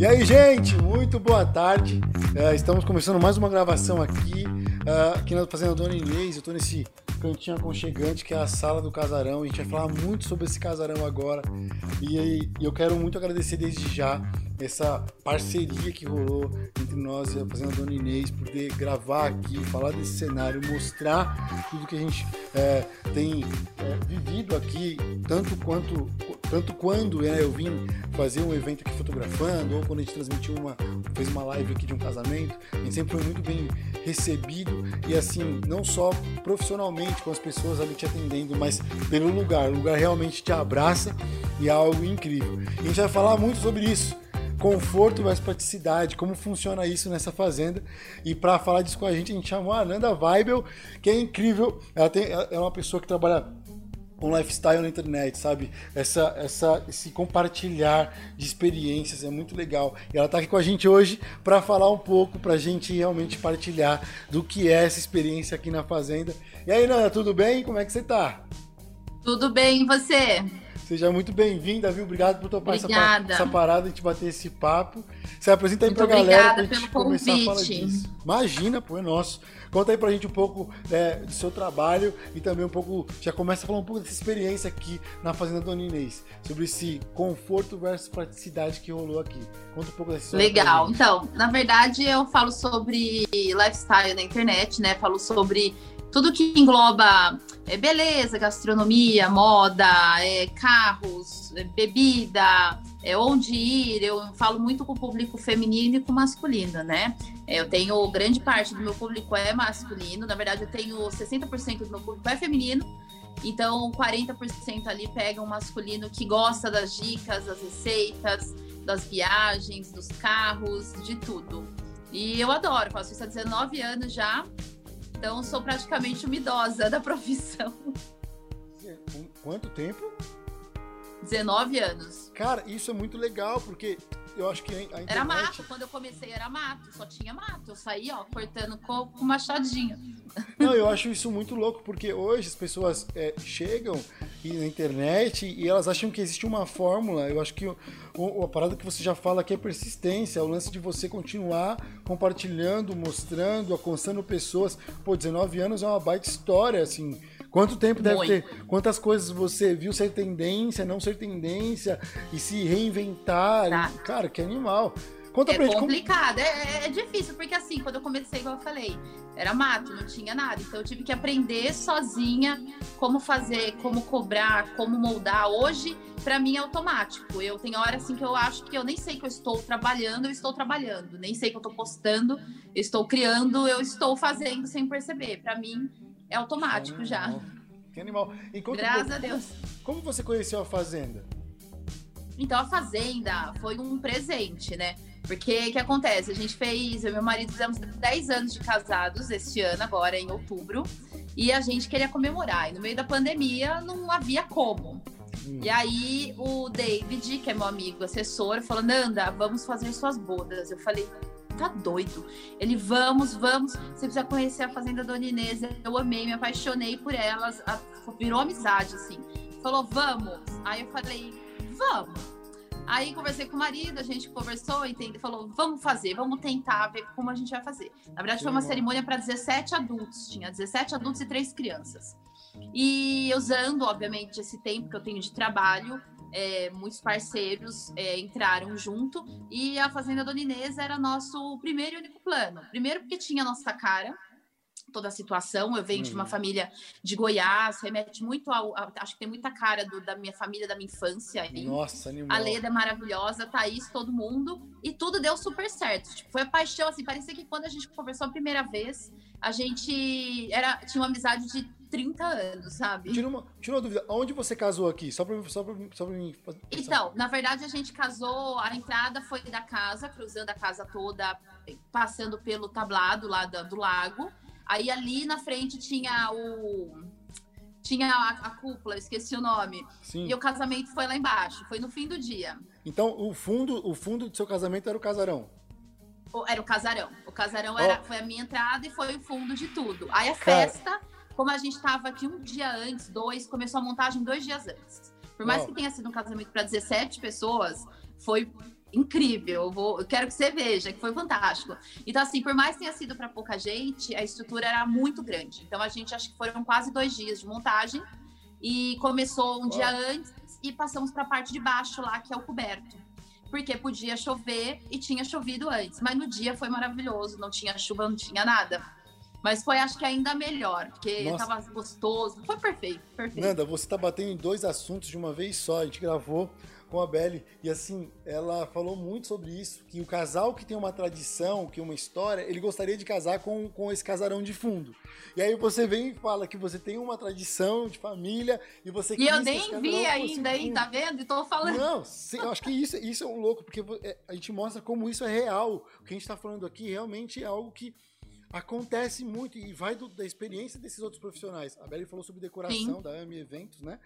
E aí, gente, muito boa tarde. Uh, estamos começando mais uma gravação aqui, uh, aqui na Fazenda Dona Inês. Eu estou nesse cantinho aconchegante que é a sala do casarão. A gente vai falar muito sobre esse casarão agora. E, e eu quero muito agradecer desde já essa parceria que rolou entre nós e a Fazenda Dona Inês, poder gravar aqui, falar desse cenário, mostrar tudo que a gente é, tem é, vivido aqui, tanto quanto tanto quando né, eu vim fazer um evento aqui fotografando, ou quando a gente transmitiu uma, fez uma live aqui de um casamento, a gente sempre foi muito bem recebido e assim, não só profissionalmente com as pessoas ali te atendendo, mas pelo lugar. O lugar realmente te abraça e é algo incrível. E a gente vai falar muito sobre isso conforto versus praticidade, como funciona isso nessa fazenda. E para falar disso com a gente, a gente chamou a Ananda Weibel, que é incrível. Ela tem, é uma pessoa que trabalha um lifestyle na internet, sabe? Essa, essa, esse compartilhar de experiências é muito legal. E ela está aqui com a gente hoje para falar um pouco, para a gente realmente partilhar do que é essa experiência aqui na Fazenda. E aí, Nana, tudo bem? Como é que você está? Tudo bem, e você? Seja muito bem-vinda, viu? Obrigado por topar essa, essa, parada, a gente bater esse papo. Se apresenta aí para a galera pra gente começar a falar disso. Imagina, pô, é nosso. Conta aí pra gente um pouco é, do seu trabalho e também um pouco, já começa a falar um pouco dessa experiência aqui na Fazenda Dona Inês, sobre esse conforto versus praticidade que rolou aqui. Conta um pouco dessa história. Legal, então, na verdade eu falo sobre lifestyle na internet, né? Falo sobre tudo que engloba é, beleza, gastronomia, moda, é, carros, é, bebida, é, onde ir. Eu falo muito com o público feminino e com o masculino, né? É, eu tenho grande parte do meu público é masculino, na verdade, eu tenho 60% do meu público é feminino. Então, 40% ali pega um masculino que gosta das dicas, das receitas, das viagens, dos carros, de tudo. E eu adoro, faço isso há 19 anos já. Então, sou praticamente uma idosa da profissão. Quanto tempo? 19 anos. Cara, isso é muito legal, porque eu acho que a internet... Era mato, quando eu comecei era mato, só tinha mato. Eu saía, ó, cortando com, com machadinho. Não, eu acho isso muito louco, porque hoje as pessoas é, chegam na internet e elas acham que existe uma fórmula. Eu acho que o, o, a parada que você já fala aqui é persistência, é o lance de você continuar compartilhando, mostrando, alcançando pessoas. Pô, 19 anos é uma baita história, assim. Quanto tempo deve Muito. ter? Quantas coisas você viu ser tendência, não ser tendência e se reinventar? Tá. E, cara, que animal. Conta é pra gente. Complicado, como... é, é, difícil, porque assim, quando eu comecei, igual eu falei, era mato, não tinha nada. Então eu tive que aprender sozinha como fazer, como cobrar, como moldar. Hoje, para mim, é automático. Eu tenho hora assim que eu acho que eu nem sei que eu estou trabalhando, eu estou trabalhando. Nem sei que eu estou postando, eu estou criando, eu estou fazendo sem perceber. Para mim, é automático já. Que animal. E Graças a Deus. Como você conheceu a Fazenda? Então, a Fazenda foi um presente, né? Porque o que acontece? A gente fez, eu e meu marido fizemos 10 anos de casados este ano, agora em outubro, e a gente queria comemorar. E no meio da pandemia não havia como. Hum. E aí o David, que é meu amigo assessor, falou: Nanda, vamos fazer suas bodas. Eu falei, tá doido. Ele, vamos, vamos, você precisa conhecer a Fazenda Dona Inês. Eu amei, me apaixonei por elas, virou amizade, assim. Falou, vamos. Aí eu falei, vamos. Aí conversei com o marido, a gente conversou, entendeu? Falou, vamos fazer, vamos tentar ver como a gente vai fazer. Na verdade, foi uma cerimônia para 17 adultos, tinha 17 adultos e três crianças. E usando, obviamente, esse tempo que eu tenho de trabalho, é, muitos parceiros é, entraram junto e a Fazenda Dona Inês era nosso primeiro e único plano. Primeiro porque tinha a nossa cara, toda a situação. Eu venho de uma uhum. família de Goiás, remete muito ao. acho que tem muita cara do, da minha família, da minha infância. Aí. Nossa, animal. A Leda é maravilhosa, Thaís, todo mundo. E tudo deu super certo. Tipo, foi a paixão, assim, parecia que quando a gente conversou a primeira vez, a gente era, tinha uma amizade de 30 anos, sabe? Tira uma, tira uma dúvida, onde você casou aqui? Só pra, só pra, só pra mim. Então, na verdade, a gente casou, a entrada foi da casa, cruzando a casa toda, passando pelo tablado lá do, do lago. Aí ali na frente tinha o. Tinha a, a cúpula, esqueci o nome. Sim. E o casamento foi lá embaixo, foi no fim do dia. Então o fundo, o fundo do seu casamento era o casarão? Era o casarão. O casarão oh. era, foi a minha entrada e foi o fundo de tudo. Aí a Cara. festa, como a gente estava aqui um dia antes, dois, começou a montagem dois dias antes. Por mais oh. que tenha sido um casamento para 17 pessoas, foi incrível. Eu, vou, eu quero que você veja, que foi fantástico. Então, assim, por mais que tenha sido para pouca gente, a estrutura era muito grande. Então, a gente acho que foram quase dois dias de montagem. E começou um dia antes e passamos para a parte de baixo lá, que é o coberto. Porque podia chover e tinha chovido antes. Mas no dia foi maravilhoso, não tinha chuva, não tinha nada. Mas foi, acho que ainda melhor, porque Nossa. tava gostoso. Foi perfeito, perfeito. Nanda, você tá batendo em dois assuntos de uma vez só. A gente gravou com a Belly. E assim, ela falou muito sobre isso, que o casal que tem uma tradição, que uma história, ele gostaria de casar com, com esse casarão de fundo. E aí você vem e fala que você tem uma tradição de família e você E eu nem vi ainda, hein, tá vendo? E tô falando. Não, sim, eu acho que isso, isso é um louco, porque é, a gente mostra como isso é real. O que a gente tá falando aqui realmente é algo que acontece muito e vai do, da experiência desses outros profissionais. A Belly falou sobre decoração Sim. da AMI Eventos, né?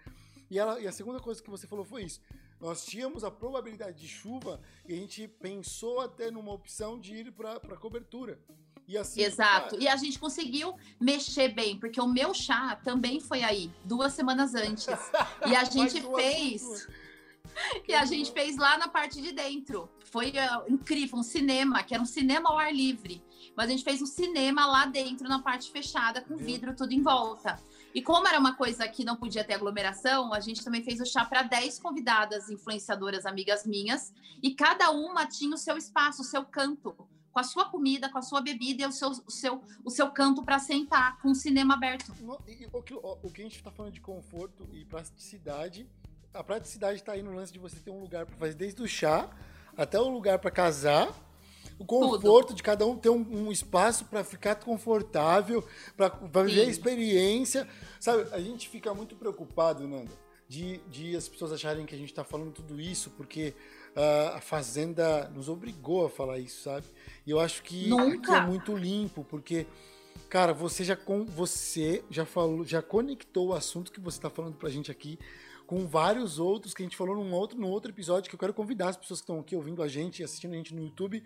E, ela, e a segunda coisa que você falou foi isso. Nós tínhamos a probabilidade de chuva e a gente pensou até numa opção de ir para cobertura. E assim, Exato. Cara... E a gente conseguiu mexer bem, porque o meu chá também foi aí, duas semanas antes. E a gente fez. E a gente fez lá na parte de dentro. Foi uh, incrível, um cinema, que era um cinema ao ar livre. Mas a gente fez um cinema lá dentro, na parte fechada, com vidro tudo em volta. E como era uma coisa que não podia ter aglomeração, a gente também fez o chá para 10 convidadas influenciadoras, amigas minhas, e cada uma tinha o seu espaço, o seu canto, com a sua comida, com a sua bebida e o seu, o seu, o seu canto para sentar, com o cinema aberto. O que, o que a gente está falando de conforto e praticidade, a praticidade está aí no lance de você ter um lugar para fazer desde o chá até o lugar para casar o conforto Tudo. de cada um ter um, um espaço para ficar confortável, para viver a experiência. Sabe, a gente fica muito preocupado, Nanda, de, de as pessoas acharem que a gente está falando tudo isso porque uh, a Fazenda nos obrigou a falar isso, sabe? E eu acho que é muito limpo, porque cara, você já com você já falou, já conectou o assunto que você está falando pra gente aqui com vários outros que a gente falou num outro, num outro episódio que eu quero convidar as pessoas que estão aqui ouvindo a gente e assistindo a gente no YouTube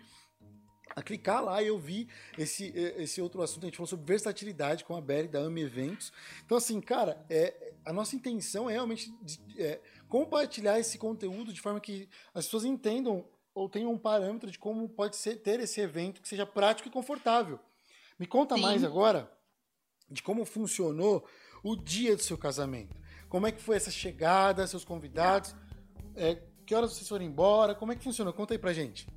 a clicar lá e eu vi esse, esse outro assunto. A gente falou sobre versatilidade com a Berry da AMI Eventos. Então, assim, cara, é, a nossa intenção é realmente de, é, compartilhar esse conteúdo de forma que as pessoas entendam ou tenham um parâmetro de como pode ser ter esse evento que seja prático e confortável. Me conta Sim. mais agora de como funcionou o dia do seu casamento. Como é que foi essa chegada, seus convidados? É, que horas vocês foram embora? Como é que funcionou? Conta aí pra gente.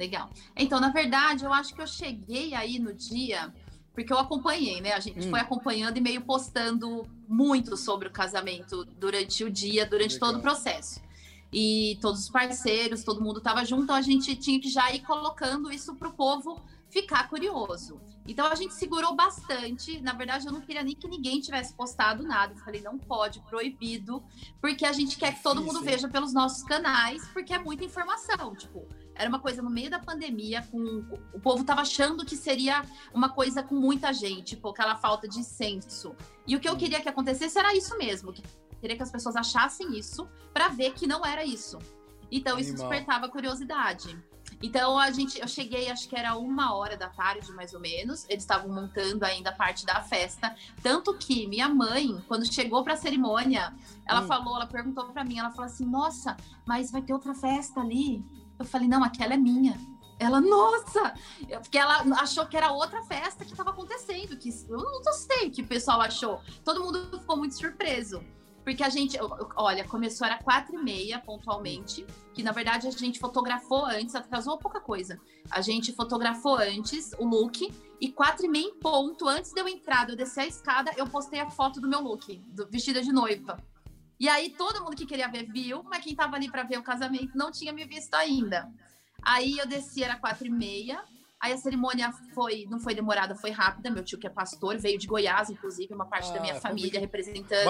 Legal. Então, na verdade, eu acho que eu cheguei aí no dia, porque eu acompanhei, né? A gente hum. foi acompanhando e meio postando muito sobre o casamento durante o dia, durante Legal. todo o processo. E todos os parceiros, todo mundo estava junto, então a gente tinha que já ir colocando isso para o povo ficar curioso. Então a gente segurou bastante. Na verdade, eu não queria nem que ninguém tivesse postado nada. Eu falei, não pode, proibido, porque a gente quer que todo mundo veja pelos nossos canais, porque é muita informação. Tipo, era uma coisa no meio da pandemia, com o povo tava achando que seria uma coisa com muita gente, tipo, aquela falta de senso. E o que eu queria que acontecesse era isso mesmo, que queria que as pessoas achassem isso para ver que não era isso. Então isso Animal. despertava curiosidade. Então a gente, eu cheguei, acho que era uma hora da tarde, mais ou menos. Eles estavam montando ainda parte da festa. Tanto que minha mãe, quando chegou para a cerimônia, ela hum. falou, ela perguntou para mim, ela falou assim: Nossa, mas vai ter outra festa ali? Eu falei: Não, aquela é minha. Ela, nossa! Porque ela achou que era outra festa que estava acontecendo. Que eu não sei o que o pessoal achou. Todo mundo ficou muito surpreso. Porque a gente, olha, começou era quatro e meia pontualmente, que na verdade a gente fotografou antes, atrasou pouca coisa. A gente fotografou antes o look e quatro e meia em ponto, antes de eu entrar, de eu descer a escada, eu postei a foto do meu look, do vestida de noiva. E aí todo mundo que queria ver viu, mas quem tava ali para ver o casamento não tinha me visto ainda. Aí eu desci, era quatro e meia, Aí a cerimônia foi, não foi demorada, foi rápida. Meu tio, que é pastor, veio de Goiás, inclusive, uma parte ah, da minha família, família representando.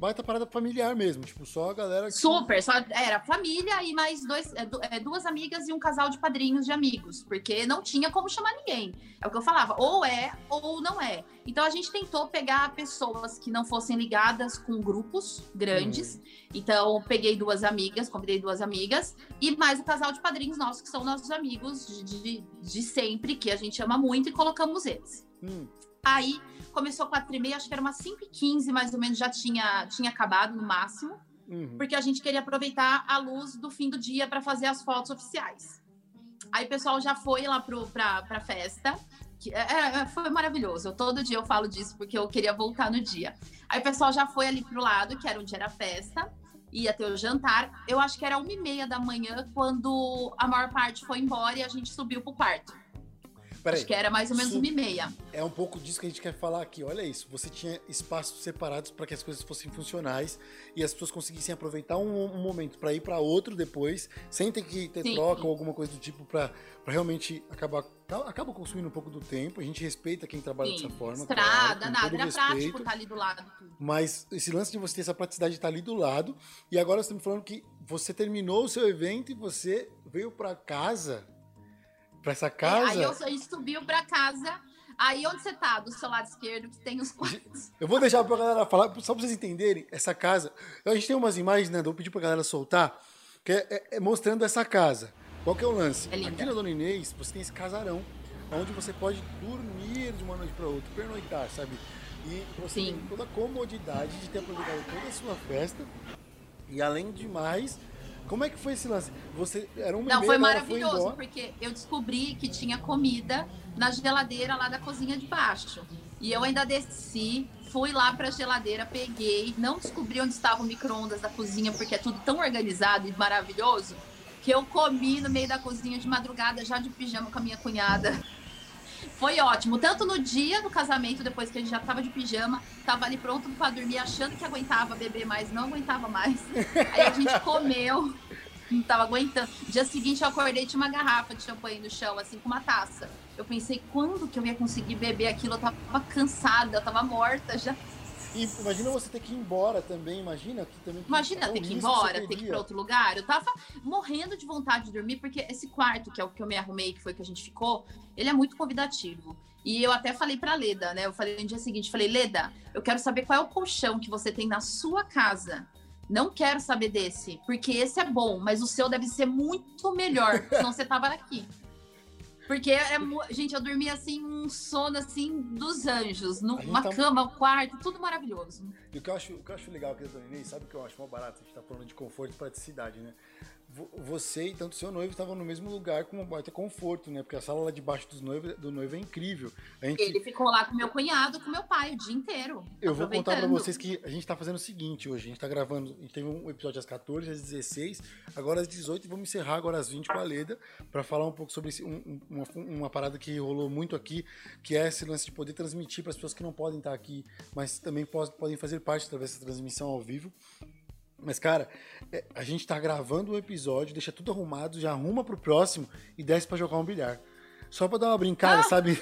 Baita parada familiar mesmo, tipo, só a galera. Que... Super, só era família e mais dois, é, é, duas amigas e um casal de padrinhos de amigos, porque não tinha como chamar ninguém. É o que eu falava, ou é ou não é. Então a gente tentou pegar pessoas que não fossem ligadas com grupos grandes. Hum. Então peguei duas amigas, convidei duas amigas e mais o casal de padrinhos nossos, que são nossos amigos de, de, de sempre, que a gente ama muito, e colocamos eles. Hum. Aí começou quatro e meia, acho que era umas 5 e 15 mais ou menos, já tinha, tinha acabado no máximo. uhum. porque a gente queria aproveitar a luz do fim do dia para fazer as fotos oficiais. Aí o pessoal já foi lá para a festa, que é, é, foi maravilhoso. Todo dia eu falo disso porque eu queria voltar no dia. Aí o pessoal já foi ali pro lado, que era onde era a festa, ia ter o jantar. Eu acho que era uma e meia da manhã quando a maior parte foi embora e a gente subiu pro quarto. Peraí, Acho que era mais ou menos uma e meia. É um pouco disso que a gente quer falar aqui. Olha isso. Você tinha espaços separados para que as coisas fossem funcionais e as pessoas conseguissem aproveitar um, um momento para ir para outro depois, sem ter que ter Sim. troca ou alguma coisa do tipo para realmente acabar acaba consumindo um pouco do tempo. A gente respeita quem trabalha Sim. dessa forma. Estrada, claro, nada, era respeito, prático estar tá ali do lado. Tudo. Mas esse lance de você ter essa praticidade de estar tá ali do lado. E agora você está me falando que você terminou o seu evento e você veio para casa Pra essa casa? É, aí eu, a gente subiu pra casa. Aí onde você tá? Do seu lado esquerdo, que tem os quartos. Eu vou deixar pra galera falar, só pra vocês entenderem, essa casa. A gente tem umas imagens, né? Eu vou pedir pra galera soltar, que é, é, é mostrando essa casa. Qual que é o lance? É Aqui na Dona Inês, você tem esse casarão, onde você pode dormir de uma noite para outra, pernoitar, sabe? E você Sim. tem toda a comodidade de ter aproveitado toda a sua festa. E além de mais, como é que foi esse lance? Você era um Não, foi maravilhoso, foi porque eu descobri que tinha comida na geladeira lá da cozinha de baixo. E eu ainda desci, fui lá para a geladeira, peguei, não descobri onde estava o micro-ondas da cozinha, porque é tudo tão organizado e maravilhoso, que eu comi no meio da cozinha de madrugada, já de pijama com a minha cunhada. Foi ótimo. Tanto no dia do casamento, depois que a gente já tava de pijama, tava ali pronto para dormir, achando que aguentava beber mais, não aguentava mais. Aí a gente comeu, não tava aguentando. Dia seguinte eu acordei tinha uma garrafa de champanhe no chão, assim, com uma taça. Eu pensei, quando que eu ia conseguir beber aquilo? Eu tava cansada, eu tava morta já. E imagina você ter que ir embora também, imagina que também. Imagina ter que ir embora, ter que ir para outro lugar. Eu tava morrendo de vontade de dormir, porque esse quarto, que é o que eu me arrumei, que foi que a gente ficou, ele é muito convidativo. E eu até falei para Leda, né? Eu falei no dia seguinte, falei, Leda, eu quero saber qual é o colchão que você tem na sua casa. Não quero saber desse, porque esse é bom, mas o seu deve ser muito melhor, senão você tava aqui. Porque, é, gente, eu dormia assim, um sono assim dos anjos, numa tá... cama, um quarto, tudo maravilhoso. E o que eu acho, o que eu acho legal Dona Inês, sabe o que eu acho mais barato? A gente tá falando de conforto e praticidade, né? Você e tanto seu noivo estavam no mesmo lugar com um baita conforto, né? Porque a sala lá debaixo dos noivo, do noivo é incrível. Gente... Ele ficou lá com meu cunhado, com meu pai o dia inteiro. Eu vou contar para vocês que a gente tá fazendo o seguinte hoje. A gente tá gravando, a gente teve um episódio às 14, às 16, agora às 18 e vamos encerrar agora às 20 com a Leda para falar um pouco sobre esse, um, uma, uma parada que rolou muito aqui, que é esse lance de poder transmitir para as pessoas que não podem estar aqui, mas também podem fazer parte através dessa transmissão ao vivo. Mas, cara, é, a gente tá gravando um episódio, deixa tudo arrumado, já arruma pro próximo e desce para jogar um bilhar. Só pra dar uma brincada, ah, sabe?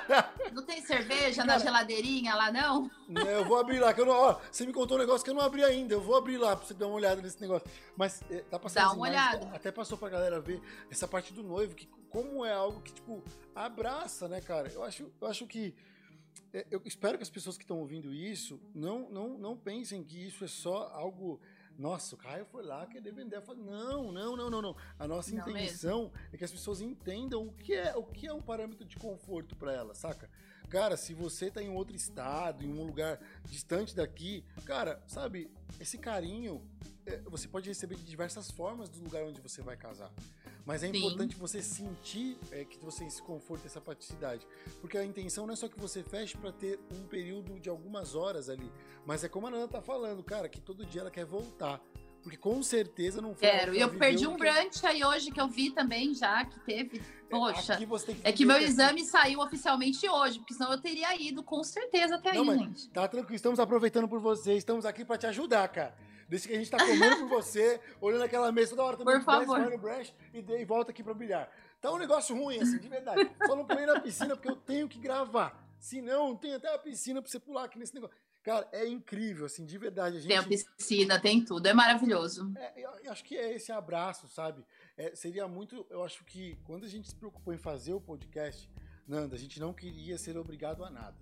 Não tem cerveja cara, na geladeirinha lá, não? Eu vou abrir lá, que eu não. Ó, você me contou um negócio que eu não abri ainda. Eu vou abrir lá pra você dar uma olhada nesse negócio. Mas é, tá passando. Dá uma olhada. Até passou pra galera ver essa parte do noivo, que como é algo que, tipo, abraça, né, cara? Eu acho, eu acho que. É, eu espero que as pessoas que estão ouvindo isso não, não, não pensem que isso é só algo nossa, o Caio foi lá querer vender. Eu falei, não, não, não, não, não. A nossa não intenção mesmo. é que as pessoas entendam o que é o que é um parâmetro de conforto para elas, saca? Cara, se você tá em outro estado, em um lugar distante daqui, cara, sabe, esse carinho é, você pode receber de diversas formas do lugar onde você vai casar. Mas é Sim. importante você sentir é, que você esse conforto, essa praticidade. Porque a intenção não é só que você feche para ter um período de algumas horas ali. Mas é como a Nana tá falando, cara, que todo dia ela quer voltar. Porque com certeza não foi. Quero. E eu perdi um que... brunch aí hoje que eu vi também já, que teve. É, Poxa. Que é que meu que... exame saiu oficialmente hoje, porque senão eu teria ido com certeza até não, aí, gente. Tá tranquilo, estamos aproveitando por você, estamos aqui para te ajudar, cara. Desde que a gente tá comendo por você, olhando aquela mesa toda hora também. Por favor. Desce, branch e, de, e volta aqui para bilhar. Tá um negócio ruim, assim, de verdade. Só não pulei na piscina porque eu tenho que gravar. Se não, tem até a piscina para você pular aqui nesse negócio. Cara, é incrível, assim, de verdade. A gente... Tem a piscina, tem tudo, é maravilhoso. É, eu acho que é esse abraço, sabe? É, seria muito. Eu acho que quando a gente se preocupou em fazer o podcast, Nanda, a gente não queria ser obrigado a nada.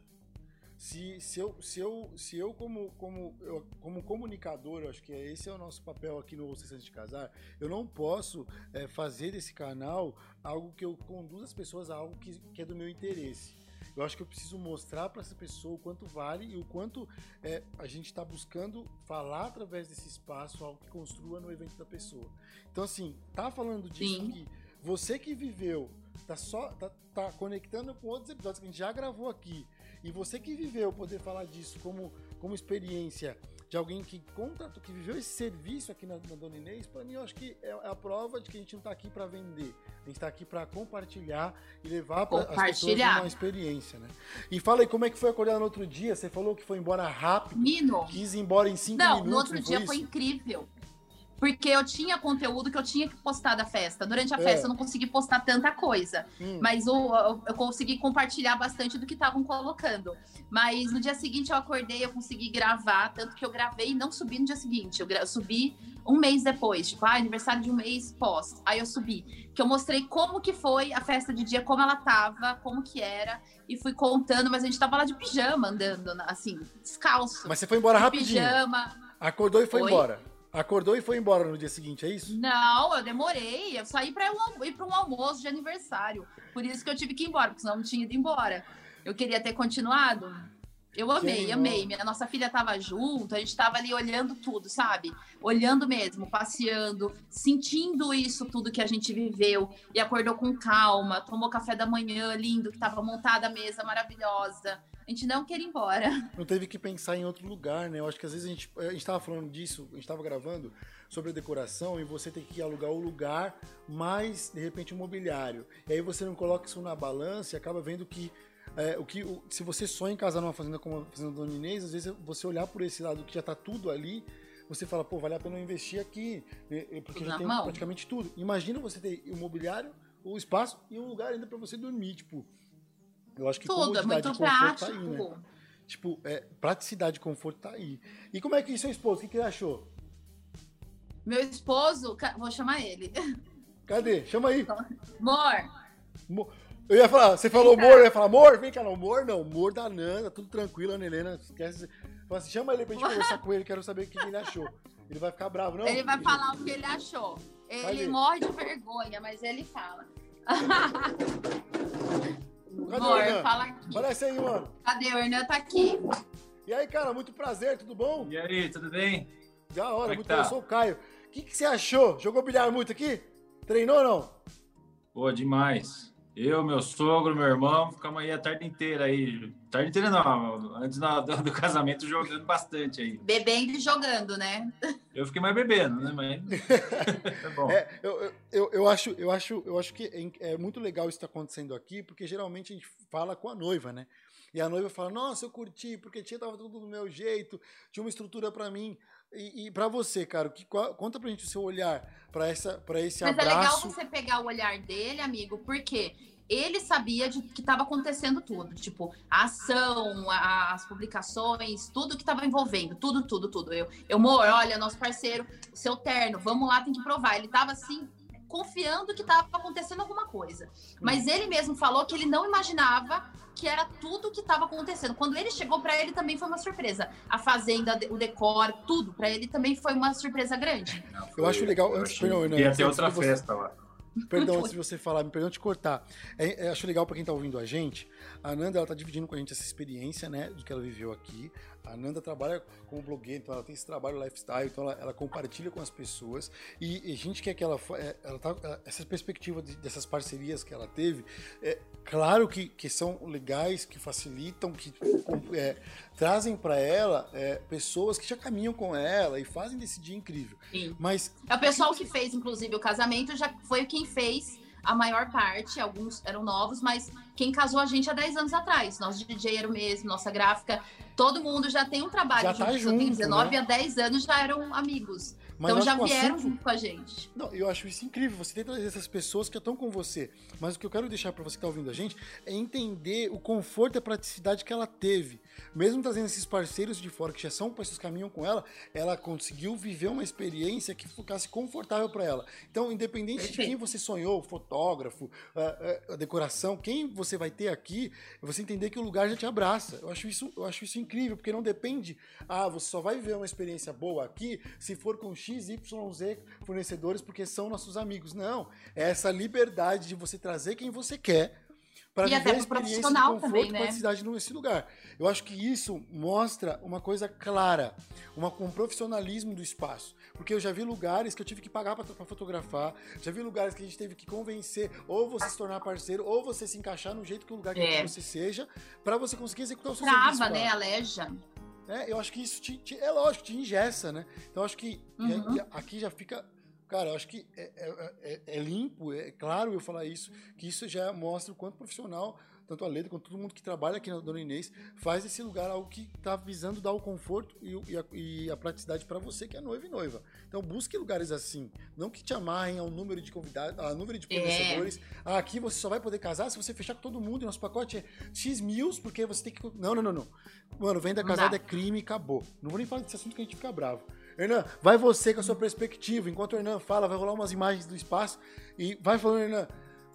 Se, se, eu, se, eu, se eu, como, como, eu, como comunicador, eu acho que esse é o nosso papel aqui no Sessão de Casar, eu não posso é, fazer desse canal algo que eu conduza as pessoas a algo que, que é do meu interesse. Eu acho que eu preciso mostrar para essa pessoa o quanto vale e o quanto é, a gente está buscando falar através desse espaço algo que construa no evento da pessoa. Então, assim, tá falando disso Sim. aqui. Você que viveu, tá só tá, tá conectando com outros episódios que a gente já gravou aqui. E você que viveu poder falar disso como, como experiência de alguém que contratou, que viveu esse serviço aqui na, na Dona Inês, para mim eu acho que é a prova de que a gente não tá aqui para vender. A gente tá aqui para compartilhar e levar para as pessoas uma experiência, né? E fala aí como é que foi acordar no outro dia? Você falou que foi embora rápido, Menino, quis ir embora em cinco não, minutos. no outro não dia foi foi incrível. Porque eu tinha conteúdo que eu tinha que postar da festa. Durante a É. festa eu não consegui postar tanta coisa. Hum. Mas o- eu, eu consegui compartilhar bastante do que estavam colocando. Mas no dia seguinte eu acordei, eu consegui gravar, tanto que eu gravei e não subi no dia seguinte. Eu gra- subi um mês depois, tipo, ah, aniversário de um mês pós. Aí eu subi. Que eu mostrei como que foi a festa de dia, como ela tava, como que era. E fui contando, mas a gente tava lá de pijama, andando, assim, descalço. Mas você foi embora de rapidinho. pijama. Acordou e foi Oi? embora. Acordou e foi embora no dia seguinte, é isso? Não, eu demorei. Eu saí para ir para um almoço de aniversário. Por isso que eu tive que ir embora, porque senão eu não tinha ido embora. Eu queria ter continuado. Eu amei, Quem amei. Minha nossa filha tava junto, a gente tava ali olhando tudo, sabe? Olhando mesmo, passeando, sentindo isso tudo que a gente viveu e acordou com calma, tomou café da manhã lindo, que tava montada a mesa maravilhosa. A gente não quer ir embora. Não teve que pensar em outro lugar, né? Eu acho que às vezes a gente, a gente tava falando disso, a gente tava gravando sobre a decoração e você tem que alugar o lugar mais, de repente, o mobiliário. E aí você não coloca isso na balança e acaba vendo que é, o que o- se você sonha em casar numa fazenda como a Fazenda Dona Inês, às vezes você olhar por esse lado que já tá tudo ali, você fala, pô, vale a pena eu investir aqui, porque já tem mão. praticamente tudo. Imagina você ter o mobiliário, o espaço e um lugar ainda para você dormir, tipo. Eu acho que tudo, é muito prático. tá aí, né? Tipo, é, praticidade e conforto tá aí. E como é que seu esposo, o que, que ele achou? Meu esposo, vou chamar ele. Cadê? Chama aí. Amor, Mo- Eu ia falar, você falou amor, eu ia falar amor, vem cá, não, amor não, amor da Nanda, tudo tranquilo, a Helena, esquece. Fala assim, chama ele pra gente conversar com ele, quero saber o que ele achou. Ele vai ficar bravo, não? Ele vai falar o que ele achou. Ele Cadê? morre de vergonha, mas ele fala. Cadê Amor, o Hernan? fala aqui. Aparece aí, mano. Cadê o Hernan? Tá aqui. E aí, cara, muito prazer, tudo bom? E aí, tudo bem? Da hora, Como é muito tá? eu sou o Caio. O que, que você achou? Jogou bilhar muito aqui? Treinou ou não? Pô, demais. Eu, meu sogro, meu irmão, ficamos aí a tarde inteira aí. Tarde inteira não, antes do, do casamento jogando bastante aí. Bebendo e jogando, né? Eu fiquei mais bebendo, né? Mas. é bom. É, eu, eu- eu, acho, eu, acho, eu acho que é, é muito legal isso que está acontecendo aqui, porque geralmente a gente fala com a noiva, né? E a noiva fala, nossa, eu curti, porque tinha tava tudo do meu jeito, tinha uma estrutura para mim. E, e para você, cara, que, conta pra gente o seu olhar para essa para esse Mas é legal abraço. você pegar o olhar dele, amigo, porque ele sabia de que estava acontecendo tudo. Tipo, a ação, a- as publicações, tudo que estava envolvendo, tudo, tudo, tudo. Eu, eu, amor, olha, nosso parceiro, seu terno, vamos lá, tem que provar. Ele tava assim, confiando que estava acontecendo alguma coisa. Mas ele mesmo falou que ele não imaginava que era tudo que estava acontecendo. Quando ele chegou para ele também foi uma surpresa. A fazenda, o decor, tudo para ele também foi uma surpresa grande. Não, Eu acho legal- eu achei perdão, Hernan, Ia ter outra você- festa lá. Perdão de você falar, me perdão te cortar. É, é, acho legal pra quem tá ouvindo a gente. A Nanda, ela tá dividindo com a gente essa experiência, né, do que ela viveu aqui. A Nanda trabalha como blogueira, então ela tem esse trabalho lifestyle, então ela, ela compartilha com as pessoas. E, e a gente quer que ela, é, ela tá, essa perspectiva de- dessas parcerias que ela teve, é claro que, que são legais, que facilitam, que é, trazem para ela é, pessoas que já caminham com ela e fazem desse dia incrível. Sim. Mas É o pessoal que fez, inclusive, o casamento já foi quem fez a maior parte, alguns eram novos, mas quem casou a gente há 10 anos atrás. Nosso DJ era o mesmo, nossa gráfica, todo mundo já tem um trabalho Já tá juntos. Eu junto, tenho 19 né? a 10 anos já eram amigos. Mas então já vieram assunto- junto com a gente. Não, eu acho isso incrível. Você tem trazer essas pessoas que estão com você. Mas o que eu quero deixar para você que está ouvindo a gente é entender o conforto e a praticidade que ela teve. Mesmo trazendo esses parceiros de fora que já são pessoas que caminham com ela, ela conseguiu viver uma experiência que ficasse confortável para ela. Então, independente de Perfeito. quem você sonhou, fotógrafo, a, a- a decoração, quem você vai ter aqui, você entender que o lugar já te abraça. Eu acho isso, eu acho isso incrível, porque não depende, ah, você só vai viver uma experiência boa aqui se for com X, Y, Z fornecedores, porque são nossos amigos. Não, é essa liberdade de você trazer quem você quer para viver até a experiência de profissional conforto também, e né? praticidade nesse lugar. Eu acho que isso mostra uma coisa clara, uma, um profissionalismo do espaço. Porque eu já vi lugares que eu tive que pagar para fotografar, já vi lugares que a gente teve que convencer ou você se tornar parceiro, ou você se encaixar no jeito que o lugar que É. você seja, para você conseguir executar o seu serviço. Trava, né? Aleja. É, eu acho que isso te, te- é lógico, te ingessa, né? Então acho que Uhum. aqui já fica. Cara, eu acho que é, é- é- é limpo, é claro eu falar isso, que isso já mostra o quanto profissional, tanto a Leda quanto todo mundo que trabalha aqui na Dona Inês, faz desse lugar algo que está visando dar o conforto e, e a, e a praticidade para você que é noiva e noiva. Então busque lugares assim, não que te amarrem ao número de convidados, ao número de É. fornecedores. Ah, aqui você só vai poder casar se você fechar com todo mundo e nosso pacote é X mil, porque você tem que. Não, não, não, não. Mano, venda casada é crime e acabou. Não vou nem falar desse assunto que a gente fica bravo. Hernan, vai você com a sua perspectiva. Enquanto o Hernan fala, vai rolar umas imagens do espaço e vai falando, Hernan.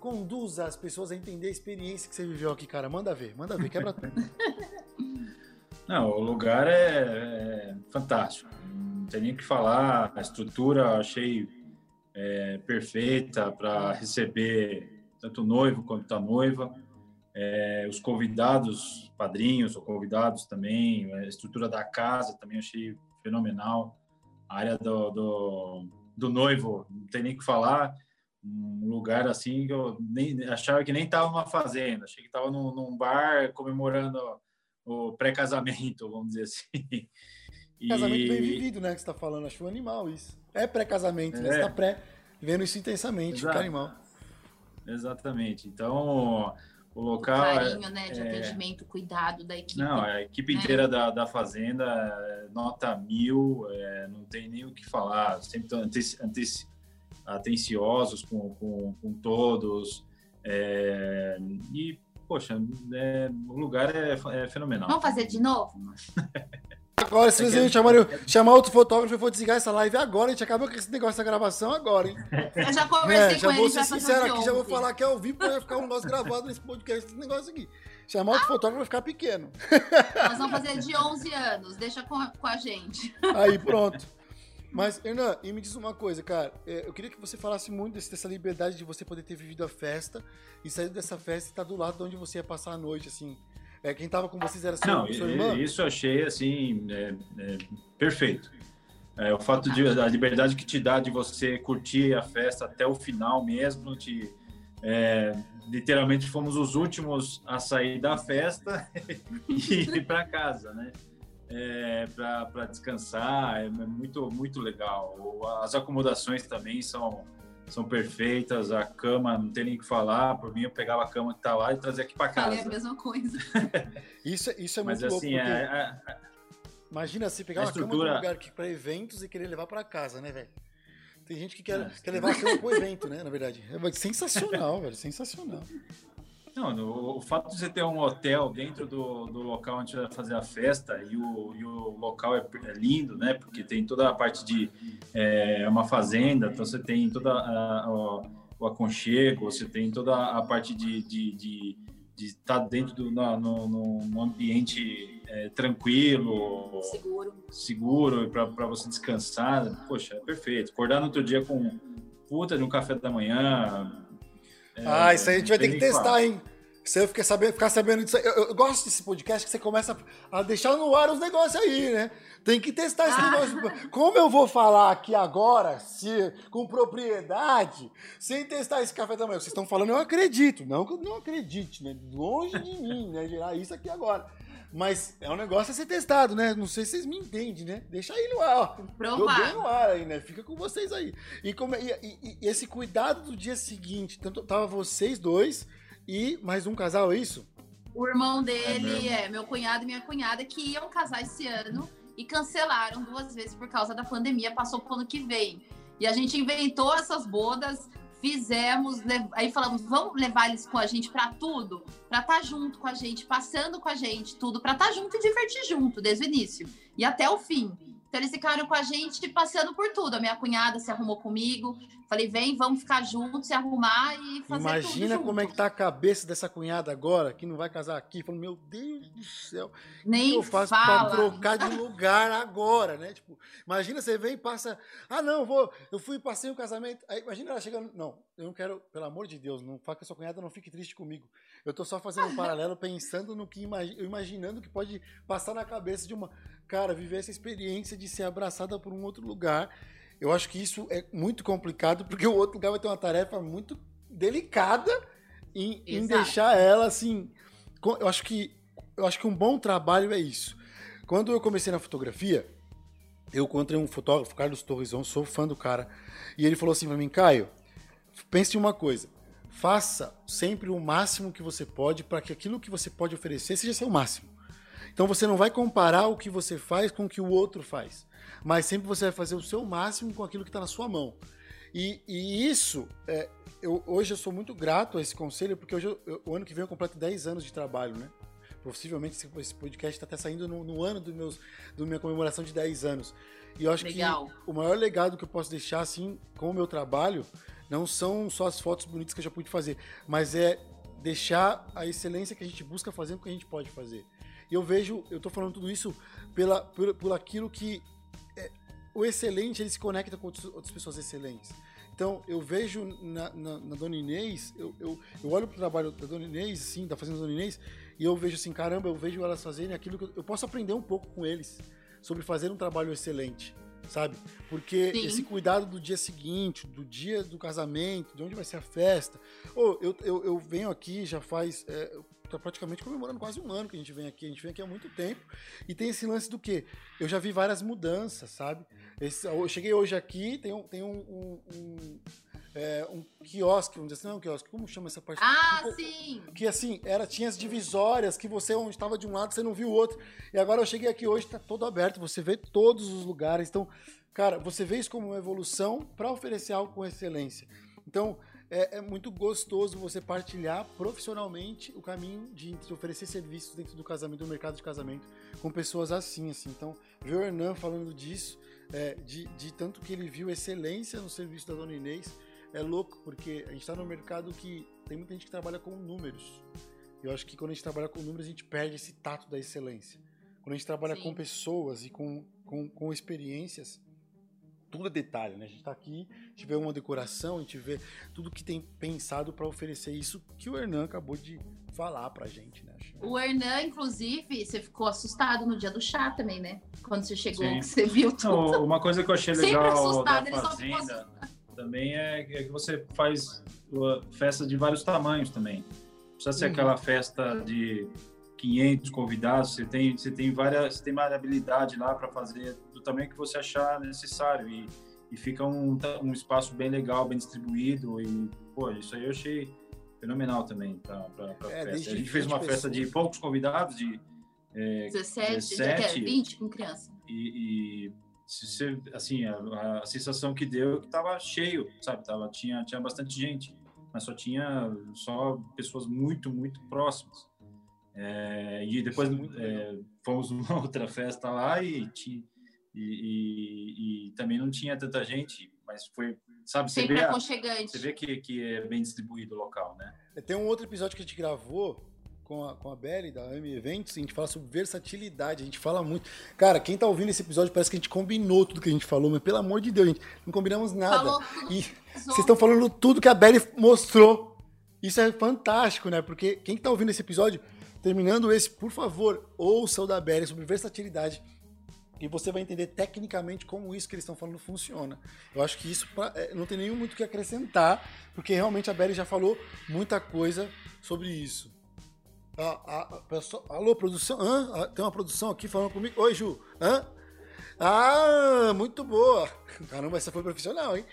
Conduza as pessoas a entender a experiência que você viveu aqui, cara. Manda ver, manda ver, quebra tudo. Não, o lugar é, é fantástico. Não tem nem o que falar. A estrutura achei é, perfeita para receber tanto o noivo quanto a noiva. É, os convidados, padrinhos ou convidados também. A estrutura da casa também achei fenomenal. A área do, do, do noivo, não tem nem o que falar. Um lugar assim que eu nem, achava que nem estava numa fazenda. Achei que estava num, num bar comemorando o pré-casamento, vamos dizer assim. E- Casamento bem vivido, né? Que você tá falando. Acho um animal isso. É pré-casamento, né? É. Você tá pré, vivendo isso intensamente. Exato. Que animal. Exatamente. Então, o O local. é- carinho, né? De atendimento, cuidado da equipe. Não, a equipe né? inteira da, da Fazenda, é, nota mil, é, não tem nem o que falar. Sempre estão ante- ante- atenciosos com, com, com todos. é, e, poxa, é, o lugar é, é fenomenal. Vamos fazer de novo? Agora, se É vocês que- chamarem, chamar outro fotógrafo e for desligar essa live agora, a gente acabou com esse negócio da gravação agora, hein? Eu já É, conversei já com vou ele, ser já fazer sincero aqui, já vou falar que é ao vivo pra ficar um negócio gravado nesse podcast, esse negócio aqui. Chamar outro fotógrafo vai ficar pequeno. Nós vamos fazer de 11 anos. Deixa com a, com a gente. Aí, pronto. Mas, Hernan, e me diz uma coisa, cara. é, Eu queria que você falasse muito dessa liberdade de você poder ter vivido a festa e sair dessa festa e estar do lado de onde você ia passar a noite, assim. É, quem tava com vocês era seu, Não, sua irmã? isso eu achei assim é, é, perfeito. É, o fato de a liberdade que te dá de você curtir a festa até o final mesmo, de é, literalmente fomos os últimos a sair da festa e ir para casa, né? É, para descansar é muito muito legal. As acomodações também são são perfeitas. A cama não tem nem o que falar. Por mim eu pegava a cama que tá lá e trazia aqui para Falei casa. a mesma coisa. Isso, é- isso é Mas muito assim, louco, porque é, é- imagina você pegar a uma cama de um lugar que, pra eventos e querer levar pra casa, né, velho? Tem gente que quer, É. quer levar a cama pro evento, né, na verdade. É sensacional, velho, sensacional. Não, no- o fato de você ter um hotel dentro do, do local onde vai fazer a festa e o, e o local é, é lindo, né? Porque tem toda a parte de é uma fazenda, então você tem toda a, a- o aconchego, você tem toda a parte de de, de, de estar dentro do na- no, no, no ambiente é, tranquilo, Seguro. seguro para você descansar. Poxa, é perfeito. Acordar no outro dia com puta de um café da manhã. É, ah, isso aí a gente vai ter que testar, hein? Se eu ficar sabendo, ficar sabendo disso aí. Eu, eu gosto desse podcast que você começa a deixar no ar os negócios aí, né? Tem que testar esse Ah. negócio. Como eu vou falar aqui agora, se, com propriedade, sem testar esse café da manhã? Vocês estão falando, eu acredito. Não que eu não acredite, né? Longe de mim, né? Gerar isso aqui agora. Mas é um negócio a ser testado, né? Não sei se vocês me entendem, né? Deixa aí no ar, ó. Joguei Provar. no ar aí, né? Fica com vocês aí. E, como, e, e- e esse cuidado do dia seguinte, tanto tava vocês dois e mais um casal, é isso? O irmão É dele mesmo. é, meu cunhado e minha cunhada que iam casar esse ano e cancelaram duas vezes por causa da pandemia, passou pro ano que vem. E a gente inventou essas bodas, fizemos, aí falamos, vamos levar eles com a gente pra tudo, pra estar junto com a gente, passando com a gente, tudo, pra estar junto e divertir junto desde o início e até o fim. Então eles ficaram com a gente passando por tudo. A minha cunhada se arrumou comigo. Falei, vem, vamos ficar juntos, se arrumar e fazer tudo Imagina como é que tá a cabeça dessa cunhada agora, que não vai casar aqui, falando, meu Deus do céu, o que Nem eu faço fala. pra trocar de lugar agora, né? Tipo, imagina você vem e passa, ah não, vou, eu fui e passei o casamento, aí imagina ela chegando, não, eu não quero, pelo amor de Deus, não faça que a sua cunhada não fique triste comigo. Eu tô só fazendo um paralelo, pensando no que imaginando que pode passar na cabeça de uma cara viver essa experiência de ser abraçada por um outro lugar. Eu acho que isso é muito complicado porque o outro lugar vai ter uma tarefa muito delicada em, em deixar ela assim. Eu acho que eu acho que um bom trabalho é isso. Quando eu comecei na fotografia, eu encontrei um fotógrafo, Carlos Torres, sou fã do cara, e ele falou assim para mim, Caio, pense em uma coisa. Faça sempre o máximo que você pode para que aquilo que você pode oferecer seja seu máximo. Então você não vai comparar o que você faz com o que o outro faz, mas sempre você vai fazer o seu máximo com aquilo que está na sua mão. E, e isso, é, eu, hoje eu sou muito grato a esse conselho, porque hoje eu, o ano que vem eu completo 10 anos de trabalho, né? Possivelmente esse podcast está até saindo no, no, ano do meus, do minha comemoração de 10 anos. E eu acho Legal. que o maior legado que eu posso deixar, assim, com o meu trabalho, não são só as fotos bonitas que eu já pude fazer, mas é deixar a excelência que a gente busca fazer com o que a gente pode fazer. E eu vejo, eu estou falando tudo isso pela, por, por aquilo que é, o excelente ele se conecta com outros, outras pessoas excelentes. Então, eu vejo na, na, na Dona Inês, eu, eu, eu olho pro trabalho da Dona Inês, sim, da Fazenda Dona Inês, e eu vejo assim, caramba, eu vejo elas fazerem aquilo que eu, eu posso aprender um pouco com eles sobre fazer um trabalho excelente, sabe? Porque Sim. esse cuidado do dia seguinte, do dia do casamento, de onde vai ser a festa. Oh, eu, eu, eu venho aqui já faz. É, tá praticamente comemorando quase um ano que a gente vem aqui. A gente vem aqui há muito tempo. E tem esse lance do quê? Eu já vi várias mudanças, sabe? Esse, eu cheguei hoje aqui, tem um, tem um, um, um é, um quiosque, vamos dizer assim, não é um quiosque, como chama essa parte? Ah, tipo, sim! Que assim, era, tinha as divisórias, que você onde estava de um lado, você não viu o outro. E agora eu cheguei aqui hoje, está todo aberto, você vê todos os lugares. Então, cara, você vê isso como uma evolução para oferecer algo com excelência. Então, é, é, muito gostoso você partilhar profissionalmente o caminho de, oferecer serviços dentro do casamento, do mercado de casamento, com pessoas assim, assim. Então, ver o Hernan falando disso, é, de, de tanto que ele viu excelência no serviço da Dona Inês, é louco, porque a gente está no mercado que tem muita gente que trabalha com números. Eu acho que quando a gente trabalha com números, a gente perde esse tato da excelência. Quando a gente trabalha Sim. com pessoas e com, com, com experiências, tudo é detalhe, né? A gente está aqui, a gente vê uma decoração, a gente vê tudo que tem pensado para oferecer isso que o Hernan acabou de falar pra gente, né? O Hernan, inclusive, você ficou assustado no dia do chá também, né? Quando você chegou, você viu tudo. Não, uma coisa que eu achei legal da Fazenda também é, é que você faz festa de vários tamanhos também. Não precisa ser uhum. aquela festa de 500 convidados, você tem, você tem várias, você tem variabilidade lá para fazer do tamanho que você achar necessário e, e fica um, um espaço bem legal, bem distribuído e, pô, isso aí eu achei fenomenal também para é, festa. A gente fez uma festa de poucos convidados, de é, 17, 17 20 com criança. E, e se assim, a, a, sensação que deu é que tava cheio, sabe? Tava, tinha, tinha bastante gente, mas só tinha só pessoas muito, muito próximas. É, e depois é, fomos numa outra festa lá e, e, e, e, também não tinha tanta gente, mas foi, sabe, você Sempre vê, aconchegante. você vê que, que é bem distribuído o local, né? Tem um outro episódio que a gente gravou com a, com a Belly, da AM Eventos, a gente fala sobre versatilidade, a gente fala muito. Cara, quem tá ouvindo esse episódio parece que a gente combinou tudo que a gente falou, mas pelo amor de Deus, gente, não combinamos nada. Falou e vocês estão falando tudo que a Belly mostrou. Isso é fantástico, né? Porque quem tá ouvindo esse episódio, terminando esse, por favor, ouça o da Belly sobre versatilidade. E você vai entender tecnicamente como isso que eles estão falando funciona. Eu acho que isso pra, é, não tem nenhum muito que acrescentar, porque realmente a Belly já falou muita coisa sobre isso. A, a, pessoa, alô, produção? Hã? Tem uma produção aqui falando comigo. Oi, Ju. Hã? Ah, muito boa. Caramba, essa foi profissional, hein?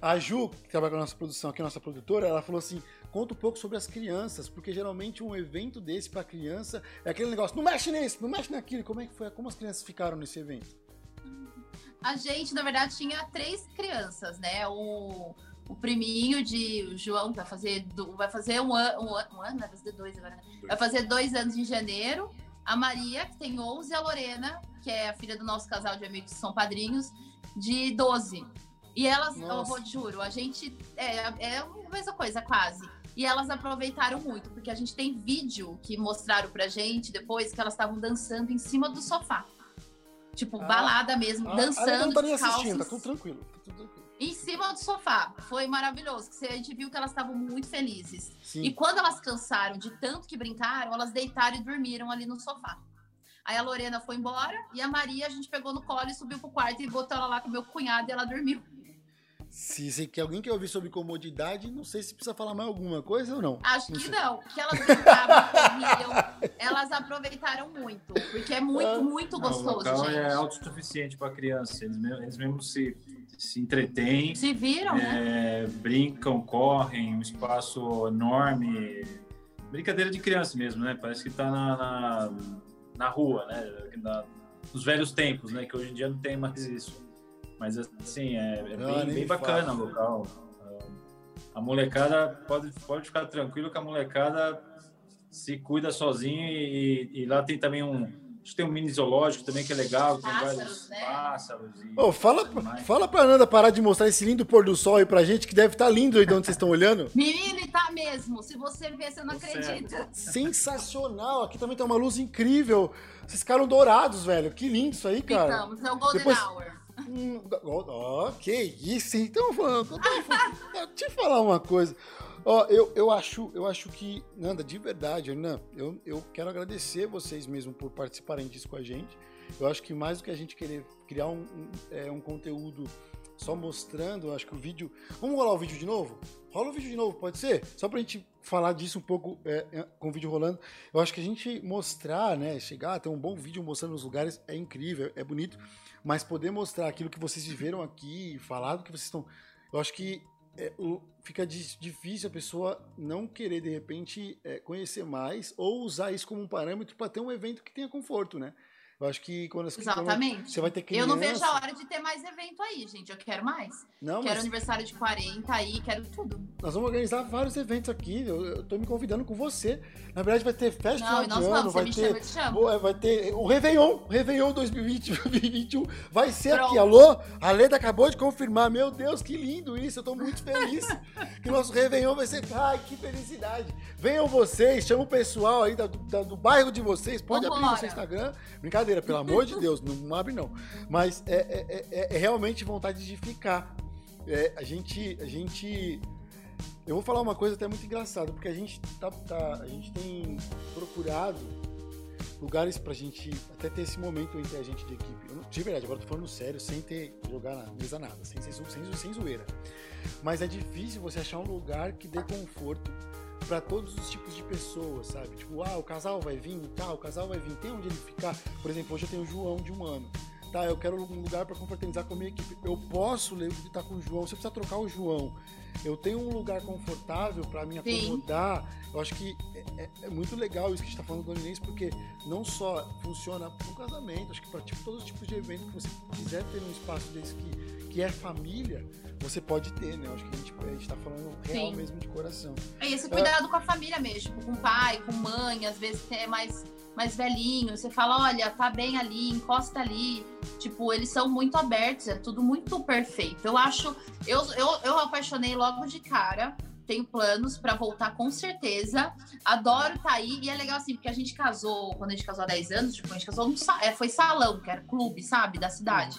A Ju, que trabalha com a nossa produção aqui, nossa produtora, ela falou assim: conta um pouco sobre as crianças, porque geralmente um evento desse para criança é aquele negócio, não mexe nisso, não mexe naquilo. Como é que foi? Como as crianças ficaram nesse evento? A gente, na verdade, tinha três crianças, né? O o priminho de João vai fazer vai fazer um ano, um, ano, um ano vai fazer dois agora, né? vai fazer dois anos em janeiro. A Maria, que tem 11, e a Lorena, que é a filha do nosso casal de amigos que são padrinhos, de 12. E elas, eu vou, juro, a gente é, é a mesma coisa quase. E elas aproveitaram muito, porque a gente tem vídeo que mostraram pra gente depois que elas estavam dançando em cima do sofá. Tipo, ah, balada mesmo, ah, dançando. Ah, não tá nem assistindo, tá tudo tranquilo. Tá tudo tranquilo em cima cima do sofá. Foi maravilhoso. A gente viu que elas estavam muito felizes. Sim. E quando elas cansaram de tanto que brincaram, elas deitaram e dormiram ali no sofá. Aí a Lorena foi embora e a Maria a gente pegou no colo e subiu pro quarto e botou ela lá com meu cunhado e ela dormiu. Se, se que alguém quer ouvir sobre comodidade, não sei se precisa falar mais alguma coisa ou não. Acho Não que sei. não, que elas brincavam, elas aproveitaram muito, porque é muito, muito Não, o gostoso, local gente. é autossuficiente para criança. Eles mesmos, eles mesmos se, se entretêm, Se viram, né? é, brincam, correm, um espaço enorme. Brincadeira de criança mesmo, né? Parece que tá na, na, na rua, né? Na- nos velhos tempos, né? Que hoje em dia não tem mais isso. Mas assim, é, é Ah, bem, bem bacana fala. o local. A molecada pode, pode ficar tranquilo que a molecada se cuida sozinho e, e lá tem também um. Acho que tem um mini zoológico também que é legal, tem Pássaros, vários né? pássaros. E, Ô, fala, fala pra Nanda parar de mostrar esse lindo pôr do sol aí pra gente, que deve estar lindo aí de onde vocês estão olhando. Menino, e tá mesmo. Se você ver, você não Tá certo. acredita. Sensacional! Aqui também tem uma luz incrível. Vocês ficaram dourados, velho. Que lindo isso aí, cara. Ficamos, é o Golden Depois- Hour. Hum, ó, que isso? Então, falando- deixa eu te falar uma coisa. Ó, eu, eu, acho, eu acho que, Nanda, de verdade, Hernan, eu, eu quero agradecer vocês mesmo por participarem disso com a gente. Eu acho que mais do que a gente querer criar um, um, é, um conteúdo só mostrando, eu acho que o vídeo. Vamos rolar o vídeo de novo? Rola o vídeo de novo, pode ser? Só pra gente falar disso um pouco é, é, com o vídeo rolando. Eu acho que a gente mostrar, né? Chegar, ter um bom vídeo mostrando os lugares é incrível, é bonito. Mas poder mostrar aquilo que vocês viveram aqui, falar do que vocês estão. Eu acho que é, fica di- difícil a pessoa não querer, de repente, é, conhecer mais ou usar isso como um parâmetro para ter um evento que tenha conforto, né? Eu acho que quando, as- quando Exatamente. você vai ter Eu criança... não vejo a hora de ter mais evento aí, gente. Eu quero mais. Não, quero mas aniversário de 40 aí, quero tudo. nós vamos organizar vários eventos aqui. Eu, eu tô me convidando com você. Na verdade, vai ter festa Não, de nós ano, vamos. Você vai me ter... chama, eu te. Boa, vai ter o Réveillon, Réveillon 2020, 2021 vai ser aqui. Pronto. Alô? A Leda acabou de confirmar. Meu Deus, que lindo isso. Eu tô muito feliz que nosso Réveillon vai ser. Ai, que felicidade. Venham vocês, chama o pessoal aí da- da- do bairro de vocês. Pode abrir o seu Instagram. Brincadeira, pelo amor de Deus, não abre não. Mas é, é- é- é realmente vontade de ficar. É, a gente. A gente. Eu vou falar uma coisa até muito engraçada, porque a gente, tá, tá- a gente tem procurado lugares pra gente até ter esse momento entre a gente de equipe. Eu de verdade, agora tô falando sério, sem ter jogar na mesa nada, sem, sem, sem, sem zoeira. Mas é difícil você achar um lugar que dê conforto pra todos os tipos de pessoas, sabe? Tipo, ah, o casal vai vir, tá, o casal vai vir, tem onde ele ficar. Por exemplo, hoje eu tenho o João de um ano. Tá, eu quero um lugar pra confraternizar com a minha equipe. Eu posso estar com o João, você precisa trocar o João. Eu tenho um lugar confortável pra me Sim. acomodar. Eu acho que é, é- é muito legal isso que a gente tá falando do Oninense, porque não só funciona para um casamento, acho que para tipo, todos os tipos de evento que você quiser ter num espaço desse que, que é família, você pode ter, né? Eu acho que a gente, a gente tá falando real Sim. mesmo de coração. É esse cuidado com a família mesmo, com o pai, com mãe, às vezes é mais, mais velhinho. Você fala, olha, tá bem ali, encosta ali. Tipo, eles são muito abertos, é tudo muito perfeito. Eu acho, eu, eu, eu apaixonei logo de cara. Tenho planos pra voltar com certeza. Adoro estar aí. E é legal assim, porque a gente casou, quando a gente casou há 10 anos, tipo, a gente casou é, foi salão, que era clube, sabe, da cidade.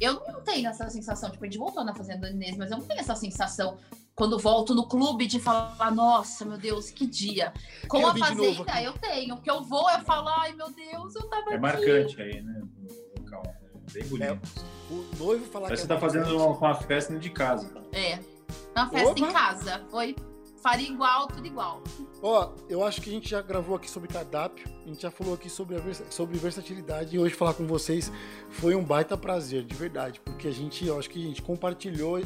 Eu não tenho essa sensação, tipo, a gente voltou na Fazenda Inês, mas eu não tenho essa sensação quando volto no clube de falar, nossa, meu Deus, que dia. Com Quero a Fazenda, eu tenho. Porque eu vou, eu falo, ai, meu Deus, eu tava É aqui. marcante aí, né? O local. É bem bonito. O noivo falar Parece que que você tá fazendo uma, uma festa dentro de casa. Uma festa Opa! em casa. Foi, faria igual, tudo igual. Ó, eu acho que a gente já gravou aqui sobre cardápio, a gente já falou aqui sobre, a versa- sobre versatilidade e hoje falar com vocês foi um baita prazer, de verdade, porque a gente, eu acho que a gente compartilhou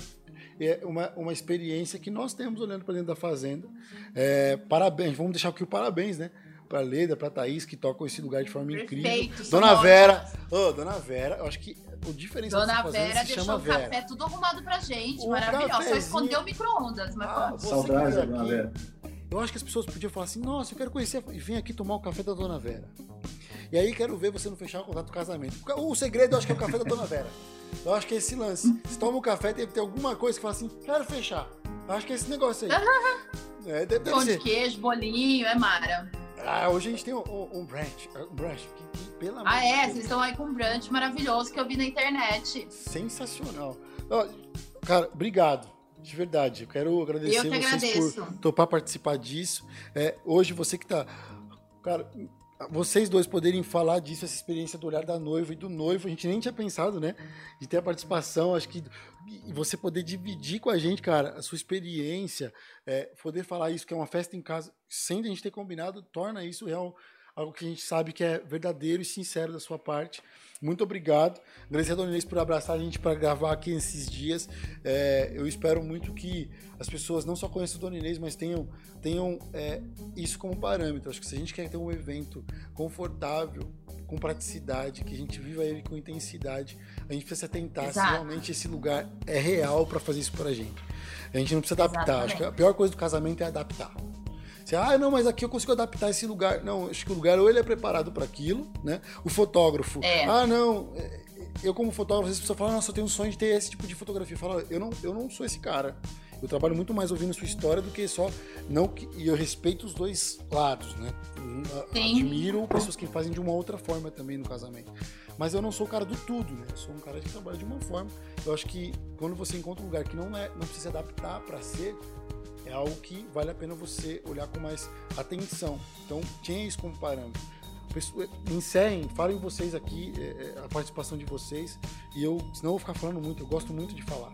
é, uma, uma experiência que nós temos olhando para dentro da fazenda. É, parabéns, vamos deixar aqui o parabéns, né? Pra Leda, pra Thaís, que tocam esse lugar de forma incrível. Perfeito. são Dona ótimas. Vera, ô, Dona Vera, eu acho que o diferencial Dona fazenda Vera se deixou o Vera. café tudo arrumado pra gente. Maravilhoso. Só escondeu o micro-ondas, mas Ah, que da Dona aqui, Vera. Eu acho que as pessoas podiam falar assim, nossa, eu quero conhecer e vem aqui tomar o café da Dona Vera. E aí quero ver você não fechar o contrato do casamento. O segredo eu acho que é o café da Dona Vera. Eu acho que é esse lance. Você toma o café, deve ter alguma coisa que fala assim, quero fechar. Eu acho que é esse negócio aí. É, deve, deve pão de queijo, bolinho, é mara. Ah, hoje a gente tem um, um, um brunch. Um brunch que, pelo amor Ah, é? Vocês estão aí com um brunch maravilhoso que eu vi na internet. Sensacional. Ó, cara, obrigado. De verdade, eu quero agradecer eu que vocês agradeço. por topar participar disso. É, hoje você que tá. Cara, vocês dois poderem falar disso, essa experiência do olhar da noiva e do noivo, a gente nem tinha pensado, né? De ter a participação, acho que você poder dividir com a gente, cara, a sua experiência, é, poder falar isso, que é uma festa em casa, sem a gente ter combinado, torna isso real, algo que a gente sabe que é verdadeiro e sincero da sua parte. Muito obrigado. Agradecer a Dona Inês por abraçar a gente para gravar aqui nesses dias. É, eu espero muito que as pessoas não só conheçam a Dona Inês, mas tenham, tenham é, isso como parâmetro. Acho que se a gente quer ter um evento confortável, com praticidade, que a gente viva ele com intensidade, a gente precisa tentar Exato. se realmente esse lugar é real para fazer isso para a gente. A gente não precisa adaptar. Exatamente. Acho que a pior coisa do casamento é adaptar. Você, ah, não, mas aqui eu consigo adaptar esse lugar. Não, acho que o lugar ou ele é preparado para aquilo, né? O fotógrafo, é. ah, não, é, eu como fotógrafo, às vezes a pessoa fala, nossa, eu tenho um sonho de ter esse tipo de fotografia. Fala, eu não, eu não sou esse cara. Eu trabalho muito mais ouvindo sua história do que só não e eu respeito os dois lados, né? Sim. Admiro pessoas que fazem de uma outra forma também no casamento. Mas eu não sou o cara do tudo, né? Eu sou um cara que trabalha de uma forma. Eu acho que quando você encontra um lugar que não é, não precisa adaptar para ser, é algo que vale a pena você olhar com mais atenção. Então, tenha isso como parâmetro. Encerrem, falem vocês aqui, é, é, a participação de vocês. E eu, senão eu vou ficar falando muito, eu gosto muito de falar.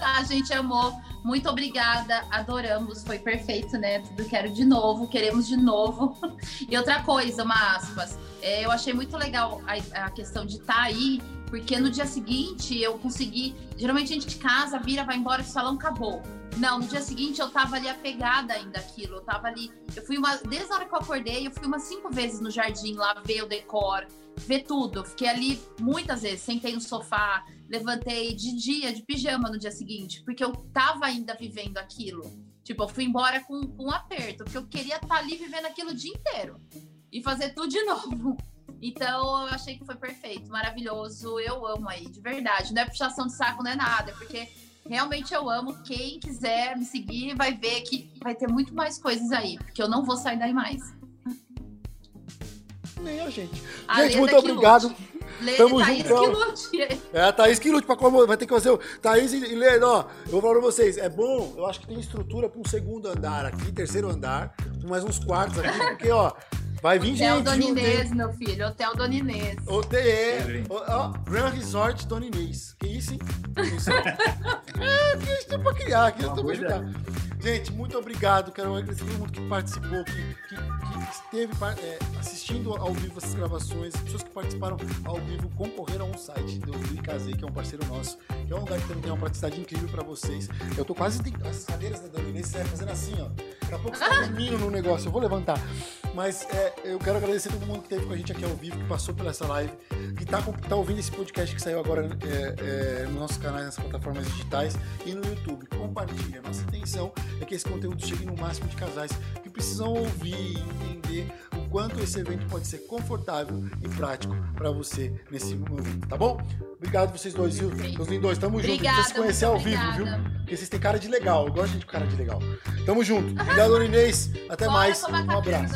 A gente amou. Muito obrigada. Adoramos. Foi perfeito, né? Tudo quero de novo. Queremos de novo. E outra coisa, uma aspas. É, eu achei muito legal a, a questão de estar tá aí, porque no dia seguinte eu consegui. Geralmente a gente casa, vira, vai embora, o salão acabou. Não, no dia seguinte eu tava ali apegada ainda aquilo. Eu tava ali. Eu fui uma. Desde a hora que eu acordei, eu fui umas cinco vezes no jardim lá ver o decor, ver tudo. Fiquei ali muitas vezes, sentei no sofá, levantei de dia, de pijama no dia seguinte, porque eu tava ainda vivendo aquilo. Tipo, eu fui embora com, com um aperto, porque eu queria estar tá ali vivendo aquilo o dia inteiro e fazer tudo de novo. Então, eu achei que foi perfeito, maravilhoso. Eu amo aí, de verdade. Não é puxação de saco, não é nada, é porque realmente eu amo. Quem quiser me seguir vai ver que vai ter muito mais coisas aí, porque eu não vou sair daí mais. Nem a gente. A gente, muito obrigado. Tamo Thaís junto. Que lute. É a Thaís que lute pra como vai ter que fazer o. Thaís e Leno, ó, eu vou falar pra vocês, é bom, eu acho que tem estrutura pra um segundo andar aqui, terceiro andar, mais uns quartos aqui, porque, ó, Vai vir Hotel gente. Hotel Dona Inês, meu filho. Hotel Dona Inês. Hotel, é. Ó, Grand Resort Dona Inês. Que isso, hein? Isso. é, que isso pra criar, que isso pra ajudar. Gente, muito obrigado. Quero agradecer todo mundo que participou, que, que, que esteve é, assistindo ao vivo essas gravações. As pessoas que participaram ao vivo concorreram a um site do Icazê, que é um parceiro nosso, que é um lugar que também tem uma praticidade incrível pra vocês. Eu tô quase. As cadeiras da Dona Inês fazendo assim, ó. Daqui a pouco você tá dormindo no negócio. Eu vou levantar. Mas é, eu quero agradecer todo mundo que esteve com a gente aqui ao vivo, que passou por essa live, que está tá ouvindo esse podcast que saiu agora é, é, nos nossos canais, nas plataformas digitais e no YouTube. Compartilha. Nossa intenção é que esse conteúdo chegue no máximo de casais que precisam ouvir e entender o quanto esse evento pode ser confortável e prático para você nesse momento, tá bom? Obrigado vocês dois, viu? Meus lindos, tamo junto. Obrigada, gente precisa se conhecer ao vivo, viu? Porque vocês têm cara de legal. Eu gosto de gente com cara de legal. Tamo junto. Obrigado, Dona Inês. Até Bora mais. Um abraço.